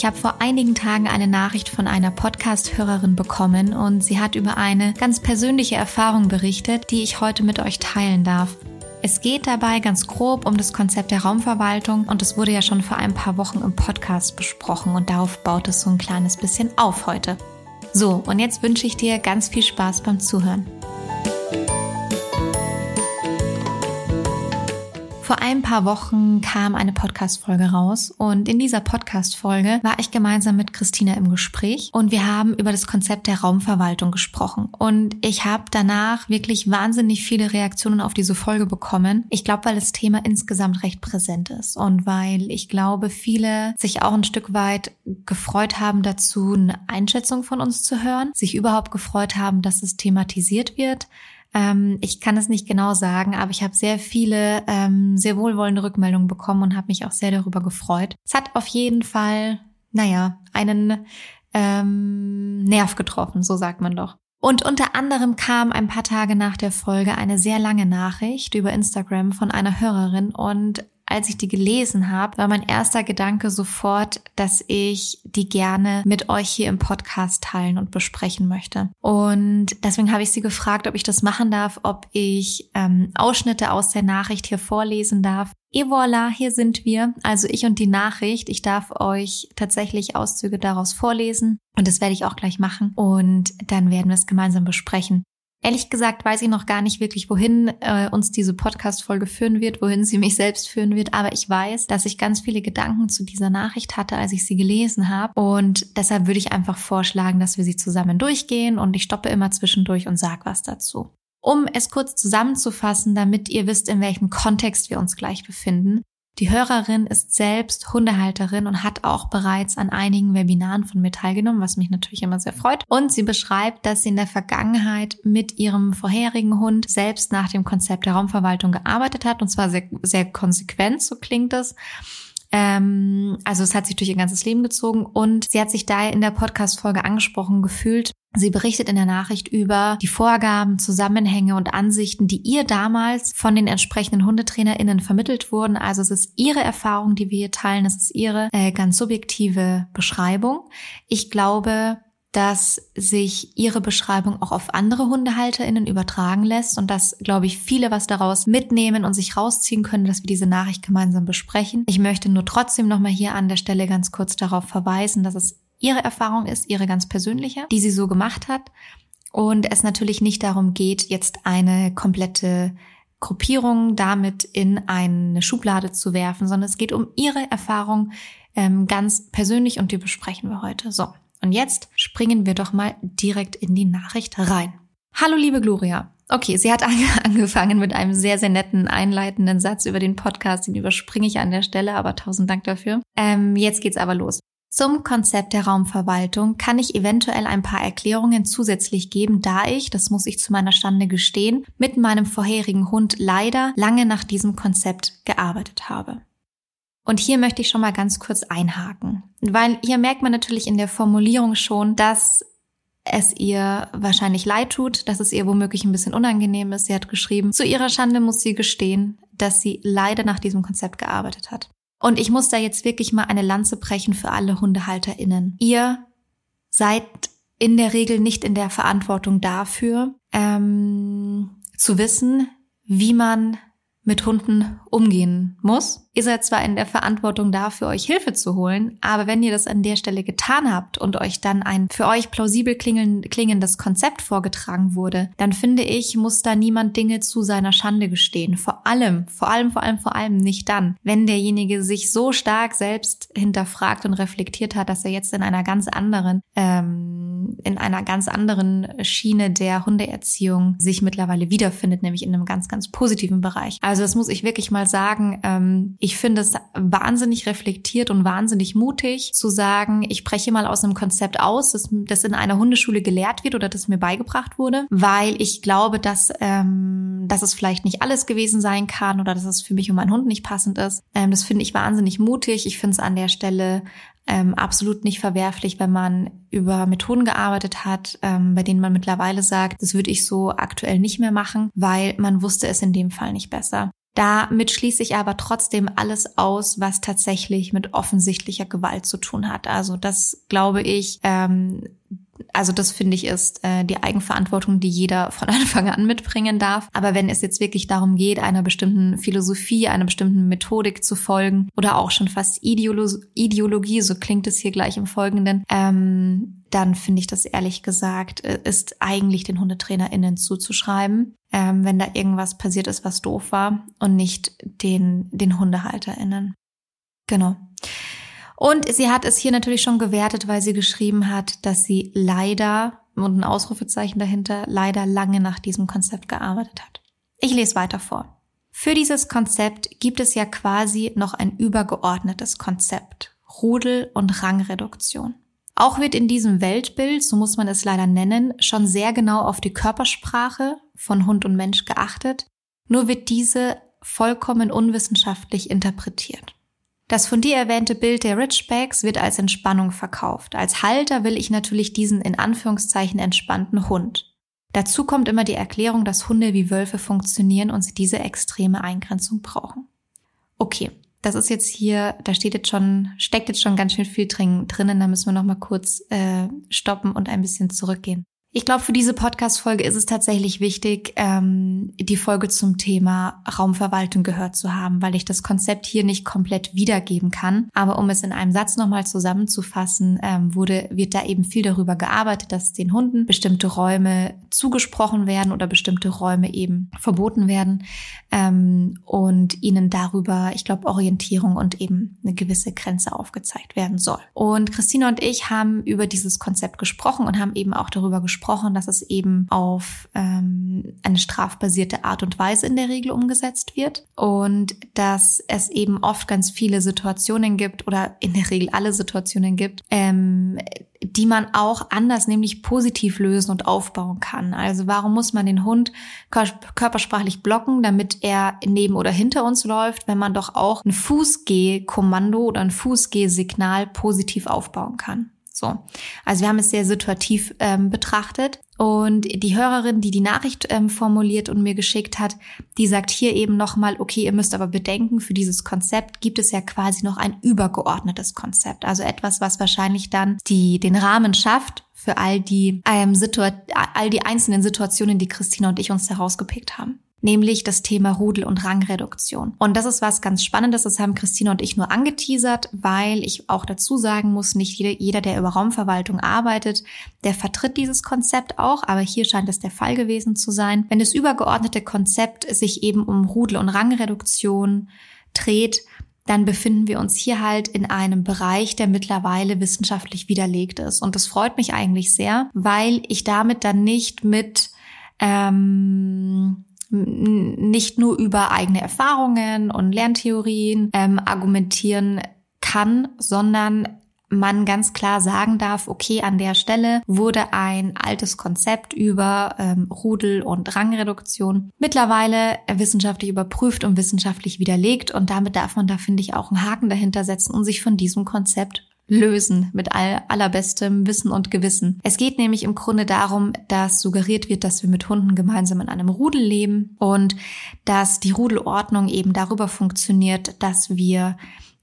Ich habe vor einigen Tagen eine Nachricht von einer Podcast-Hörerin bekommen und sie hat über eine ganz persönliche Erfahrung berichtet, die ich heute mit euch teilen darf. Es geht dabei ganz grob um das Konzept der Raumverwaltung und es wurde ja schon vor ein paar Wochen im Podcast besprochen und darauf baut es so ein kleines bisschen auf heute. So, und jetzt wünsche ich dir ganz viel Spaß beim Zuhören. Vor ein paar Wochen kam eine Podcast-Folge raus und in dieser Podcast-Folge war ich gemeinsam mit Christina im Gespräch und wir haben über das Konzept der Raumverwaltung gesprochen und ich habe danach wirklich wahnsinnig viele Reaktionen auf diese Folge bekommen. Ich glaube, weil das Thema insgesamt recht präsent ist und weil ich glaube, viele sich auch ein Stück weit gefreut haben dazu, eine Einschätzung von uns zu hören, sich überhaupt gefreut haben, dass es thematisiert wird ähm, ich kann es nicht genau sagen, aber ich habe sehr viele ähm, sehr wohlwollende Rückmeldungen bekommen und habe mich auch sehr darüber gefreut. Es hat auf jeden Fall, naja, einen ähm, Nerv getroffen, so sagt man doch. Und unter anderem kam ein paar Tage nach der Folge eine sehr lange Nachricht über Instagram von einer Hörerin und als ich die gelesen habe, war mein erster Gedanke sofort, dass ich die gerne mit euch hier im Podcast teilen und besprechen möchte. Und deswegen habe ich sie gefragt, ob ich das machen darf, ob ich ähm, Ausschnitte aus der Nachricht hier vorlesen darf. Et voilà, hier sind wir. Also ich und die Nachricht. Ich darf euch tatsächlich Auszüge daraus vorlesen und das werde ich auch gleich machen und dann werden wir es gemeinsam besprechen. Ehrlich gesagt weiß ich noch gar nicht wirklich, wohin äh, uns diese Podcast-Folge führen wird, wohin sie mich selbst führen wird. Aber ich weiß, dass ich ganz viele Gedanken zu dieser Nachricht hatte, als ich sie gelesen habe. Und deshalb würde ich einfach vorschlagen, dass wir sie zusammen durchgehen und ich stoppe immer zwischendurch und sag was dazu. Um es kurz zusammenzufassen, damit ihr wisst, in welchem Kontext wir uns gleich befinden. Die Hörerin ist selbst Hundehalterin und hat auch bereits an einigen Webinaren von mir teilgenommen, was mich natürlich immer sehr freut. Und sie beschreibt, dass sie in der Vergangenheit mit ihrem vorherigen Hund selbst nach dem Konzept der Raumverwaltung gearbeitet hat und zwar sehr, sehr konsequent, so klingt es. Ähm, also es hat sich durch ihr ganzes Leben gezogen und sie hat sich daher in der Podcast-Folge angesprochen gefühlt. Sie berichtet in der Nachricht über die Vorgaben, Zusammenhänge und Ansichten, die ihr damals von den entsprechenden HundetrainerInnen vermittelt wurden. Also es ist ihre Erfahrung, die wir hier teilen. Es ist ihre äh, ganz subjektive Beschreibung. Ich glaube, dass sich ihre Beschreibung auch auf andere HundehalterInnen übertragen lässt und dass, glaube ich, viele was daraus mitnehmen und sich rausziehen können, dass wir diese Nachricht gemeinsam besprechen. Ich möchte nur trotzdem nochmal hier an der Stelle ganz kurz darauf verweisen, dass es ihre Erfahrung ist, ihre ganz persönliche, die sie so gemacht hat und es natürlich nicht darum geht, jetzt eine komplette Gruppierung damit in eine Schublade zu werfen, sondern es geht um ihre Erfahrung ähm, ganz persönlich und die besprechen wir heute. So, und jetzt springen wir doch mal direkt in die Nachricht rein. Hallo liebe Gloria. Okay, sie hat angefangen mit einem sehr, sehr netten einleitenden Satz über den Podcast, den überspringe ich an der Stelle, aber tausend Dank dafür. Ähm, jetzt geht's aber los. Zum Konzept der Raumverwaltung kann ich eventuell ein paar Erklärungen zusätzlich geben, da ich, das muss ich zu meiner Stande gestehen, mit meinem vorherigen Hund leider lange nach diesem Konzept gearbeitet habe. Und hier möchte ich schon mal ganz kurz einhaken, weil hier merkt man natürlich in der Formulierung schon, dass es ihr wahrscheinlich leid tut, dass es ihr womöglich ein bisschen unangenehm ist. Sie hat geschrieben, zu ihrer Schande muss sie gestehen, dass sie leider nach diesem Konzept gearbeitet hat. Und ich muss da jetzt wirklich mal eine Lanze brechen für alle HundehalterInnen. Ihr seid in der Regel nicht in der Verantwortung dafür, ähm, zu wissen, wie man mit Hunden umgehen muss. Ihr seid zwar in der Verantwortung dafür, euch Hilfe zu holen, aber wenn ihr das an der Stelle getan habt und euch dann ein für euch plausibel klingendes Konzept vorgetragen wurde, dann finde ich, muss da niemand Dinge zu seiner Schande gestehen. Vor allem, vor allem, vor allem, vor allem nicht dann, wenn derjenige sich so stark selbst hinterfragt und reflektiert hat, dass er jetzt in einer ganz anderen ähm, in einer ganz anderen Schiene der Hundeerziehung sich mittlerweile wiederfindet, nämlich in einem ganz, ganz positiven Bereich. Also das muss ich wirklich mal sagen. Ähm, ich finde es wahnsinnig reflektiert und wahnsinnig mutig zu sagen, ich breche mal aus einem Konzept aus, das, das in einer Hundeschule gelehrt wird oder das mir beigebracht wurde, weil ich glaube, dass, ähm, dass es vielleicht nicht alles gewesen sein kann oder dass es für mich und meinen Hund nicht passend ist. Ähm, das finde ich wahnsinnig mutig. Ich finde es an der Stelle ähm, absolut nicht verwerflich, wenn man über Methoden gearbeitet hat, ähm, bei denen man mittlerweile sagt, das würde ich so aktuell nicht mehr machen, weil man wusste es in dem Fall nicht besser. Damit schließe ich aber trotzdem alles aus, was tatsächlich mit offensichtlicher Gewalt zu tun hat. Also das glaube ich, ähm, also das finde ich ist äh, die Eigenverantwortung, die jeder von Anfang an mitbringen darf. Aber wenn es jetzt wirklich darum geht, einer bestimmten Philosophie, einer bestimmten Methodik zu folgen oder auch schon fast Ideolo Ideologie, so klingt es hier gleich im Folgenden, ähm, dann finde ich das ehrlich gesagt, äh, ist eigentlich den HundetrainerInnen zuzuschreiben, ähm, wenn da irgendwas passiert ist, was doof war und nicht den, den HundehalterInnen. Genau. Und sie hat es hier natürlich schon gewertet, weil sie geschrieben hat, dass sie leider, und ein Ausrufezeichen dahinter, leider lange nach diesem Konzept gearbeitet hat. Ich lese weiter vor. Für dieses Konzept gibt es ja quasi noch ein übergeordnetes Konzept. Rudel- und Rangreduktion. Auch wird in diesem Weltbild, so muss man es leider nennen, schon sehr genau auf die Körpersprache von Hund und Mensch geachtet, nur wird diese vollkommen unwissenschaftlich interpretiert. Das von dir erwähnte Bild der Richbacks wird als Entspannung verkauft. Als Halter will ich natürlich diesen in Anführungszeichen entspannten Hund. Dazu kommt immer die Erklärung, dass Hunde wie Wölfe funktionieren und sie diese extreme Eingrenzung brauchen. Okay, das ist jetzt hier, da steht jetzt schon, steckt jetzt schon ganz schön viel drin, drinnen. Da müssen wir noch mal kurz äh, stoppen und ein bisschen zurückgehen. Ich glaube, für diese Podcast-Folge ist es tatsächlich wichtig, ähm, die Folge zum Thema Raumverwaltung gehört zu haben, weil ich das Konzept hier nicht komplett wiedergeben kann. Aber um es in einem Satz nochmal zusammenzufassen, ähm, wurde, wird da eben viel darüber gearbeitet, dass den Hunden bestimmte Räume zugesprochen werden oder bestimmte Räume eben verboten werden ähm, und ihnen darüber, ich glaube, Orientierung und eben eine gewisse Grenze aufgezeigt werden soll. Und Christina und ich haben über dieses Konzept gesprochen und haben eben auch darüber gesprochen, gesprochen, dass es eben auf ähm, eine strafbasierte Art und Weise in der Regel umgesetzt wird und dass es eben oft ganz viele Situationen gibt oder in der Regel alle Situationen gibt, ähm, die man auch anders, nämlich positiv lösen und aufbauen kann. Also warum muss man den Hund körpersprachlich blocken, damit er neben oder hinter uns läuft, wenn man doch auch ein Fußgeh-Kommando oder ein Fußgeh-Signal positiv aufbauen kann? So. Also wir haben es sehr situativ ähm, betrachtet. Und die Hörerin, die die Nachricht ähm, formuliert und mir geschickt hat, die sagt hier eben nochmal, okay, ihr müsst aber bedenken, für dieses Konzept gibt es ja quasi noch ein übergeordnetes Konzept. Also etwas, was wahrscheinlich dann die, den Rahmen schafft für all die, ähm, all die einzelnen Situationen, die Christina und ich uns herausgepickt haben nämlich das Thema Rudel- und Rangreduktion. Und das ist was ganz Spannendes, das haben Christina und ich nur angeteasert, weil ich auch dazu sagen muss, nicht jeder, der über Raumverwaltung arbeitet, der vertritt dieses Konzept auch, aber hier scheint es der Fall gewesen zu sein. Wenn das übergeordnete Konzept sich eben um Rudel- und Rangreduktion dreht, dann befinden wir uns hier halt in einem Bereich, der mittlerweile wissenschaftlich widerlegt ist. Und das freut mich eigentlich sehr, weil ich damit dann nicht mit ähm, nicht nur über eigene Erfahrungen und Lerntheorien ähm, argumentieren kann, sondern man ganz klar sagen darf, okay, an der Stelle wurde ein altes Konzept über ähm, Rudel- und Rangreduktion mittlerweile wissenschaftlich überprüft und wissenschaftlich widerlegt. Und damit darf man da, finde ich, auch einen Haken dahinter setzen und sich von diesem Konzept lösen mit all, allerbestem Wissen und Gewissen. Es geht nämlich im Grunde darum, dass suggeriert wird, dass wir mit Hunden gemeinsam in einem Rudel leben und dass die Rudelordnung eben darüber funktioniert, dass wir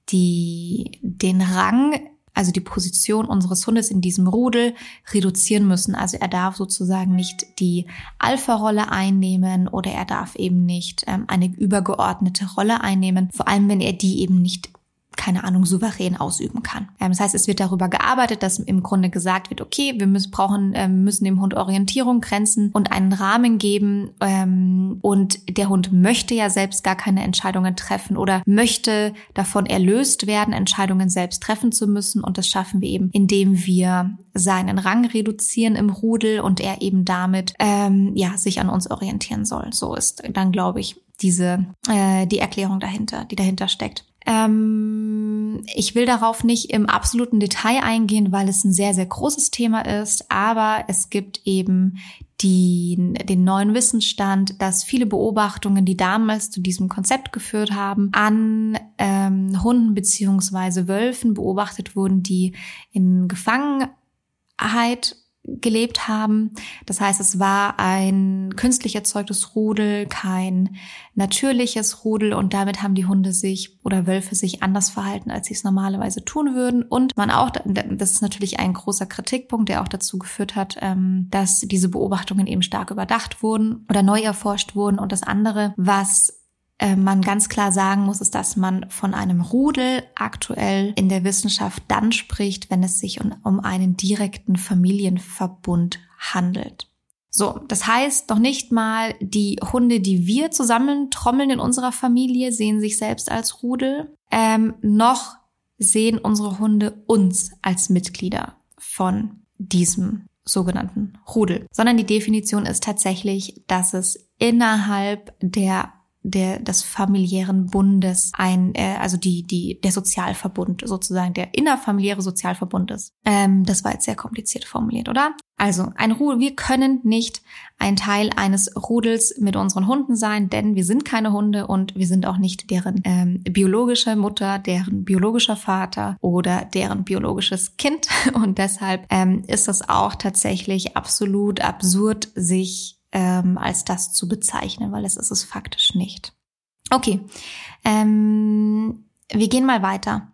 die, den Rang also die Position unseres Hundes in diesem Rudel reduzieren müssen. Also er darf sozusagen nicht die Alpha-Rolle einnehmen oder er darf eben nicht ähm, eine übergeordnete Rolle einnehmen, vor allem wenn er die eben nicht keine Ahnung, souverän ausüben kann. Ähm, das heißt, es wird darüber gearbeitet, dass im Grunde gesagt wird, okay, wir müssen, brauchen, ähm, müssen dem Hund Orientierung, Grenzen und einen Rahmen geben. Ähm, und der Hund möchte ja selbst gar keine Entscheidungen treffen oder möchte davon erlöst werden, Entscheidungen selbst treffen zu müssen. Und das schaffen wir eben, indem wir seinen Rang reduzieren im Rudel und er eben damit ähm, ja sich an uns orientieren soll. So ist dann, glaube ich, diese äh, die Erklärung dahinter, die dahinter steckt. Ähm, ich will darauf nicht im absoluten Detail eingehen, weil es ein sehr, sehr großes Thema ist, aber es gibt eben die, den neuen Wissensstand, dass viele Beobachtungen, die damals zu diesem Konzept geführt haben, an ähm, Hunden beziehungsweise Wölfen beobachtet wurden, die in Gefangenheit gelebt haben. Das heißt, es war ein künstlich erzeugtes Rudel, kein natürliches Rudel und damit haben die Hunde sich oder Wölfe sich anders verhalten, als sie es normalerweise tun würden. Und man auch, das ist natürlich ein großer Kritikpunkt, der auch dazu geführt hat, ähm, dass diese Beobachtungen eben stark überdacht wurden oder neu erforscht wurden. Und das andere, was man ganz klar sagen muss, ist, dass man von einem Rudel aktuell in der Wissenschaft dann spricht, wenn es sich um, um einen direkten Familienverbund handelt. So, das heißt noch nicht mal, die Hunde, die wir zusammen trommeln in unserer Familie, sehen sich selbst als Rudel, ähm, noch sehen unsere Hunde uns als Mitglieder von diesem sogenannten Rudel, sondern die Definition ist tatsächlich, dass es innerhalb der der des familiären Bundes ein, äh, also die die der Sozialverbund sozusagen der innerfamiliäre Sozialverbund ist. Ähm, das war jetzt sehr kompliziert formuliert, oder? Also ein Rudel, wir können nicht ein Teil eines Rudels mit unseren Hunden sein, denn wir sind keine Hunde und wir sind auch nicht deren ähm, biologische Mutter, deren biologischer Vater oder deren biologisches Kind. Und deshalb ähm, ist es auch tatsächlich absolut absurd, sich ähm, als das zu bezeichnen, weil es ist es faktisch nicht. Okay, ähm, wir gehen mal weiter.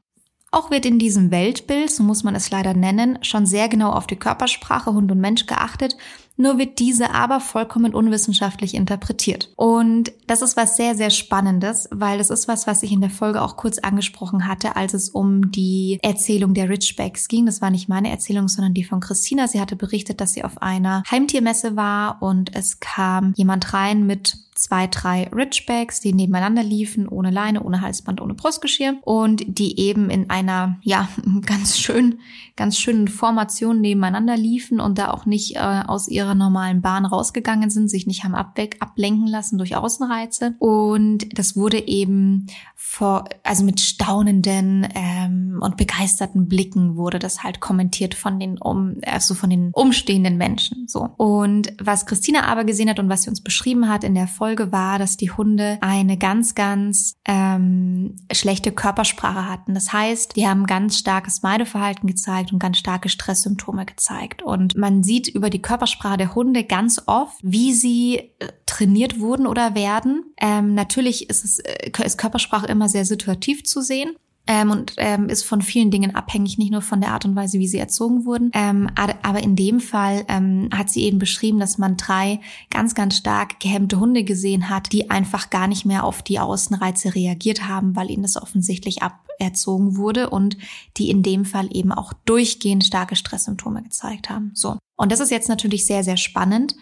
Auch wird in diesem Weltbild, so muss man es leider nennen, schon sehr genau auf die Körpersprache Hund und Mensch geachtet nur wird diese aber vollkommen unwissenschaftlich interpretiert. Und das ist was sehr, sehr Spannendes, weil das ist was, was ich in der Folge auch kurz angesprochen hatte, als es um die Erzählung der Ridgebacks ging. Das war nicht meine Erzählung, sondern die von Christina. Sie hatte berichtet, dass sie auf einer Heimtiermesse war und es kam jemand rein mit zwei, drei Ridgebacks, die nebeneinander liefen, ohne Leine, ohne Halsband, ohne Brustgeschirr. Und die eben in einer, ja, ganz schön, ganz schönen Formation nebeneinander liefen und da auch nicht äh, aus ihrer normalen Bahn rausgegangen sind, sich nicht haben ablenken lassen durch Außenreize. Und das wurde eben vor, also mit staunenden ähm, und begeisterten Blicken wurde das halt kommentiert von den um, also von den umstehenden Menschen. So. Und was Christina aber gesehen hat und was sie uns beschrieben hat in der Folge war, dass die Hunde eine ganz, ganz ähm, schlechte Körpersprache hatten. Das heißt, die haben ganz starkes Meideverhalten gezeigt und ganz starke Stresssymptome gezeigt. Und man sieht über die Körpersprache der Hunde ganz oft, wie sie äh, trainiert wurden oder werden. Ähm, natürlich ist es äh, ist Körpersprache immer sehr situativ zu sehen. Ähm, und ähm, ist von vielen Dingen abhängig, nicht nur von der Art und Weise, wie sie erzogen wurden. Ähm, aber in dem Fall ähm, hat sie eben beschrieben, dass man drei ganz, ganz stark gehemmte Hunde gesehen hat, die einfach gar nicht mehr auf die Außenreize reagiert haben, weil ihnen das offensichtlich aberzogen wurde und die in dem Fall eben auch durchgehend starke Stresssymptome gezeigt haben. So. Und das ist jetzt natürlich sehr, sehr spannend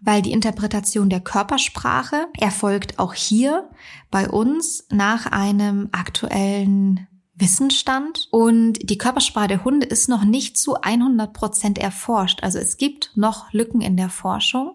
weil die Interpretation der Körpersprache erfolgt auch hier bei uns nach einem aktuellen Wissensstand und die Körpersprache der Hunde ist noch nicht zu 100 Prozent erforscht. Also es gibt noch Lücken in der Forschung.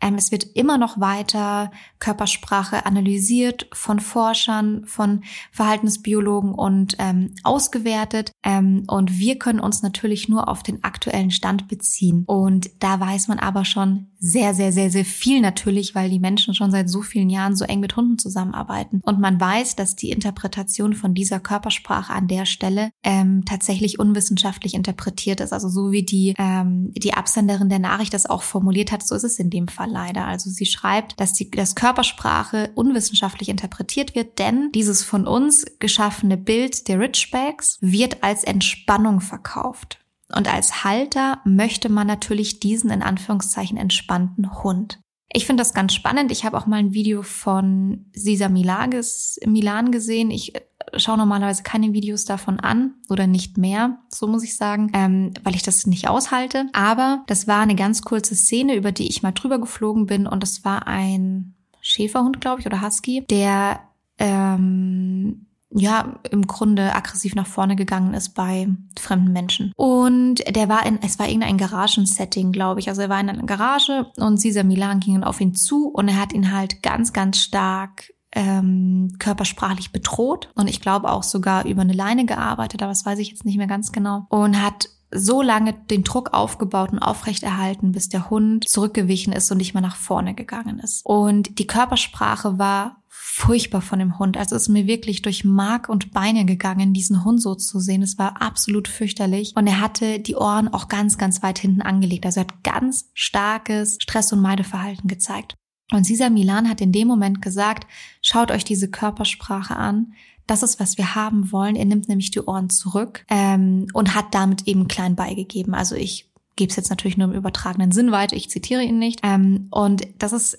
Ähm, es wird immer noch weiter Körpersprache analysiert von Forschern, von Verhaltensbiologen und ähm, ausgewertet. Ähm, und wir können uns natürlich nur auf den aktuellen Stand beziehen. Und da weiß man aber schon sehr, sehr, sehr, sehr viel natürlich, weil die Menschen schon seit so vielen Jahren so eng mit Hunden zusammenarbeiten. Und man weiß, dass die Interpretation von dieser Körpersprache an der Stelle ähm, tatsächlich unwissenschaftlich interpretiert ist. Also so wie die, ähm, die Absenderin der Nachricht das auch formuliert hat, so ist es in dem Fall leider. Also sie schreibt, dass die dass Körpersprache unwissenschaftlich interpretiert wird, denn dieses von uns geschaffene Bild der Richbacks wird als Entspannung verkauft. Und als Halter möchte man natürlich diesen in Anführungszeichen entspannten Hund. Ich finde das ganz spannend. Ich habe auch mal ein Video von Sisa Milages, Milan gesehen. Ich schaue normalerweise keine Videos davon an oder nicht mehr, so muss ich sagen, ähm, weil ich das nicht aushalte. Aber das war eine ganz kurze Szene, über die ich mal drüber geflogen bin und das war ein Schäferhund, glaube ich, oder Husky, der ähm, ja, im Grunde aggressiv nach vorne gegangen ist bei fremden Menschen. Und der war in, es war irgendein Garagensetting, glaube ich. Also er war in einer Garage und Cesar Milan ging auf ihn zu und er hat ihn halt ganz, ganz stark ähm, körpersprachlich bedroht und ich glaube auch sogar über eine Leine gearbeitet, aber das weiß ich jetzt nicht mehr ganz genau. Und hat so lange den Druck aufgebaut und aufrechterhalten, bis der Hund zurückgewichen ist und nicht mehr nach vorne gegangen ist. Und die Körpersprache war furchtbar von dem Hund. Also es ist mir wirklich durch Mark und Beine gegangen, diesen Hund so zu sehen. Es war absolut fürchterlich. Und er hatte die Ohren auch ganz, ganz weit hinten angelegt. Also er hat ganz starkes Stress- und Meideverhalten gezeigt. Und Cesar Milan hat in dem Moment gesagt, schaut euch diese Körpersprache an. Das ist, was wir haben wollen. Er nimmt nämlich die Ohren zurück ähm, und hat damit eben klein beigegeben. Also ich gebe es jetzt natürlich nur im übertragenen Sinn weiter. Ich zitiere ihn nicht. Ähm, und das ist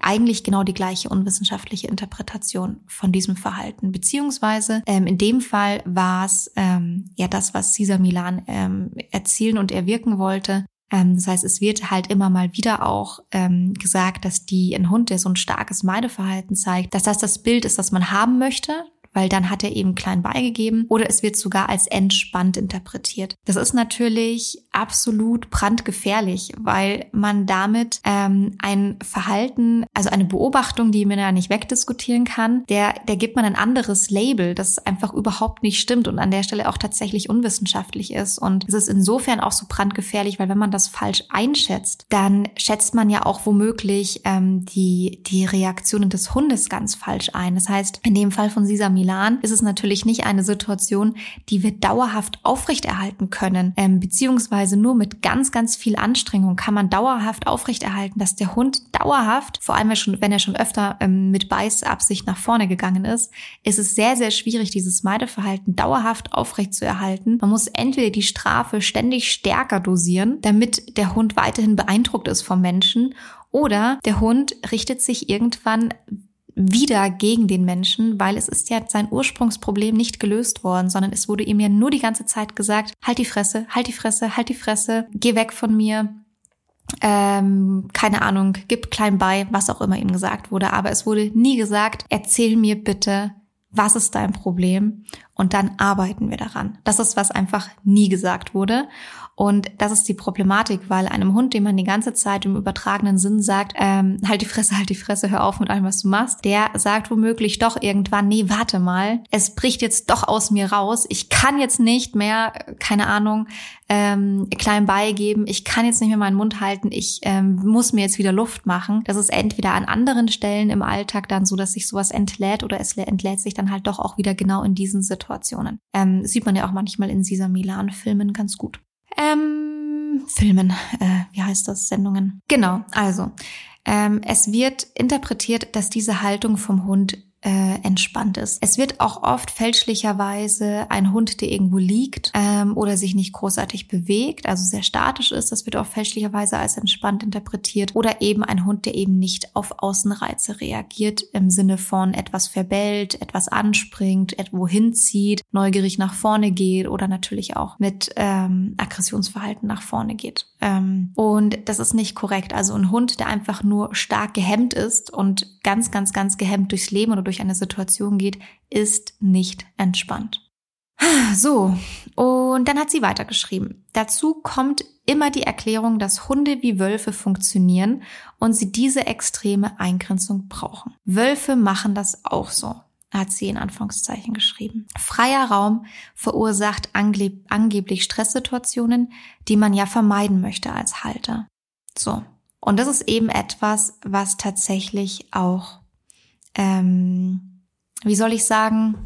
eigentlich genau die gleiche unwissenschaftliche Interpretation von diesem Verhalten. Beziehungsweise ähm, in dem Fall war es ähm, ja das, was Cesar Milan ähm, erzielen und erwirken wollte. Ähm, das heißt, es wird halt immer mal wieder auch ähm, gesagt, dass die ein Hund, der so ein starkes Meideverhalten zeigt, dass das das Bild ist, das man haben möchte weil dann hat er eben klein beigegeben oder es wird sogar als entspannt interpretiert. Das ist natürlich absolut brandgefährlich, weil man damit ähm, ein Verhalten, also eine Beobachtung, die man ja nicht wegdiskutieren kann, der, der gibt man ein anderes Label, das einfach überhaupt nicht stimmt und an der Stelle auch tatsächlich unwissenschaftlich ist. Und es ist insofern auch so brandgefährlich, weil wenn man das falsch einschätzt, dann schätzt man ja auch womöglich ähm, die, die Reaktionen des Hundes ganz falsch ein. Das heißt, in dem Fall von Sisa Milan ist es natürlich nicht eine Situation, die wir dauerhaft aufrechterhalten können, ähm, beziehungsweise nur mit ganz, ganz viel Anstrengung kann man dauerhaft aufrechterhalten, dass der Hund dauerhaft, vor allem wenn er schon öfter ähm, mit Beißabsicht nach vorne gegangen ist, ist es sehr, sehr schwierig, dieses Meideverhalten dauerhaft aufrecht zu erhalten. Man muss entweder die Strafe ständig stärker dosieren, damit der Hund weiterhin beeindruckt ist vom Menschen, oder der Hund richtet sich irgendwann wieder gegen den Menschen, weil es ist ja sein Ursprungsproblem nicht gelöst worden, sondern es wurde ihm ja nur die ganze Zeit gesagt, halt die Fresse, halt die Fresse, halt die Fresse, geh weg von mir, ähm, keine Ahnung, gib klein bei, was auch immer ihm gesagt wurde. Aber es wurde nie gesagt, erzähl mir bitte, was ist dein Problem? Und dann arbeiten wir daran. Das ist, was einfach nie gesagt wurde. Und das ist die Problematik, weil einem Hund, dem man die ganze Zeit im übertragenen Sinn sagt, ähm, halt die Fresse, halt die Fresse, hör auf mit allem, was du machst, der sagt womöglich doch irgendwann, nee, warte mal, es bricht jetzt doch aus mir raus, ich kann jetzt nicht mehr, keine Ahnung, ähm, klein beigeben, ich kann jetzt nicht mehr meinen Mund halten, ich ähm, muss mir jetzt wieder Luft machen. Das ist entweder an anderen Stellen im Alltag dann so, dass sich sowas entlädt oder es entlädt sich dann halt doch auch wieder genau in diesen Situationen. Ähm, sieht man ja auch manchmal in Sisa Milan-Filmen ganz gut. Ähm, Filmen, äh, wie heißt das? Sendungen. Genau, also. Ähm, es wird interpretiert, dass diese Haltung vom Hund äh, entspannt ist. Es wird auch oft fälschlicherweise ein Hund, der irgendwo liegt ähm, oder sich nicht großartig bewegt, also sehr statisch ist, das wird auch fälschlicherweise als entspannt interpretiert. Oder eben ein Hund, der eben nicht auf Außenreize reagiert, im Sinne von etwas verbellt, etwas anspringt, etwo hinzieht, neugierig nach vorne geht oder natürlich auch mit ähm, Aggressionsverhalten nach vorne geht. Ähm, und das ist nicht korrekt. Also ein Hund, der einfach nur stark gehemmt ist und ganz, ganz, ganz gehemmt durchs Leben oder durch eine Situation geht, ist nicht entspannt. So, und dann hat sie weitergeschrieben. Dazu kommt immer die Erklärung, dass Hunde wie Wölfe funktionieren und sie diese extreme Eingrenzung brauchen. Wölfe machen das auch so hat sie in Anführungszeichen geschrieben. Freier Raum verursacht angeb angeblich Stresssituationen, die man ja vermeiden möchte als Halter. So. Und das ist eben etwas, was tatsächlich auch, ähm, wie soll ich sagen,